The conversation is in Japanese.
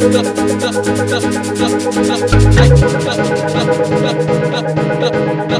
はい。